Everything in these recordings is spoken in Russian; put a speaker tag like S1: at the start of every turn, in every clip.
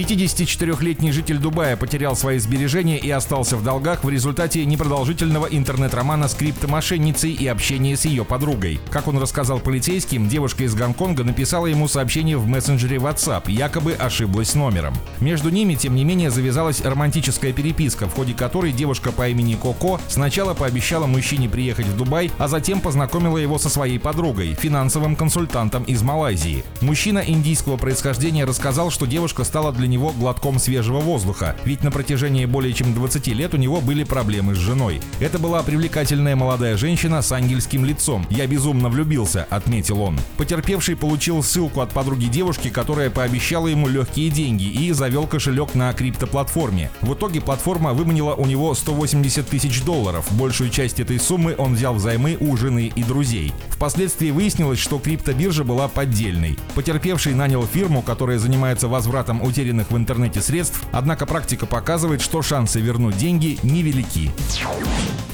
S1: 54-летний житель Дубая потерял свои сбережения и остался в долгах в результате непродолжительного интернет-романа с криптомошенницей и общения с ее подругой. Как он рассказал полицейским, девушка из Гонконга написала ему сообщение в мессенджере WhatsApp, якобы ошиблась номером. Между ними, тем не менее, завязалась романтическая переписка, в ходе которой девушка по имени Коко сначала пообещала мужчине приехать в Дубай, а затем познакомила его со своей подругой, финансовым консультантом из Малайзии. Мужчина индийского происхождения рассказал, что девушка стала для него глотком свежего воздуха, ведь на протяжении более чем 20 лет у него были проблемы с женой. Это была привлекательная молодая женщина с ангельским лицом. «Я безумно влюбился», — отметил он. Потерпевший получил ссылку от подруги девушки, которая пообещала ему легкие деньги и завел кошелек на криптоплатформе. В итоге платформа выманила у него 180 тысяч долларов. Большую часть этой суммы он взял взаймы у жены и друзей. Впоследствии выяснилось, что криптобиржа была поддельной. Потерпевший нанял фирму, которая занимается возвратом утерянных в интернете средств, однако практика показывает, что шансы вернуть деньги невелики.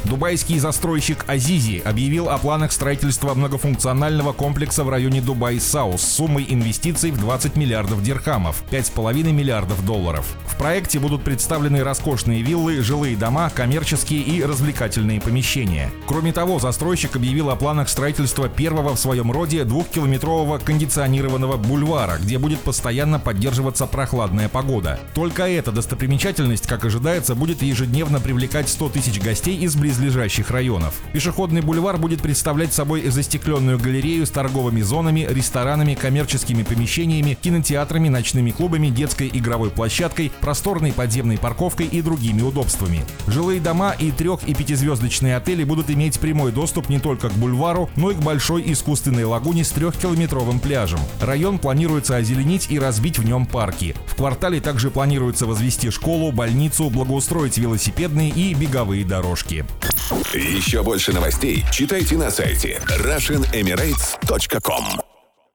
S1: Дубайский застройщик Азизи объявил о планах строительства многофункционального комплекса в районе Dubai South с суммой инвестиций в 20 миллиардов дирхамов, 5,5 миллиардов долларов. В проекте будут представлены роскошные виллы, жилые дома, коммерческие и развлекательные помещения. Кроме того, застройщик объявил о планах строительства первого в своем роде двухкилометрового кондиционированного бульвара, где будет постоянно поддерживаться прохладная погода. Только эта достопримечательность, как ожидается, будет ежедневно привлекать 100 тысяч гостей из близлежащих районов. Пешеходный бульвар будет представлять собой застекленную галерею с торговыми зонами, ресторанами, коммерческими помещениями, кинотеатрами, ночными клубами, детской игровой площадкой, просторной подземной парковкой и другими удобствами. Жилые дома и трех- и пятизвездочные отели будут иметь прямой доступ не только к бульвару, но и к большой искусственной лагуне с трехкилометровым пляжем. Район планируется озеленить и разбить в нем парки. В квартале также планируется возвести школу, больницу, благоустроить велосипедные и беговые дорожки.
S2: Еще больше новостей читайте на сайте RussianEmirates.com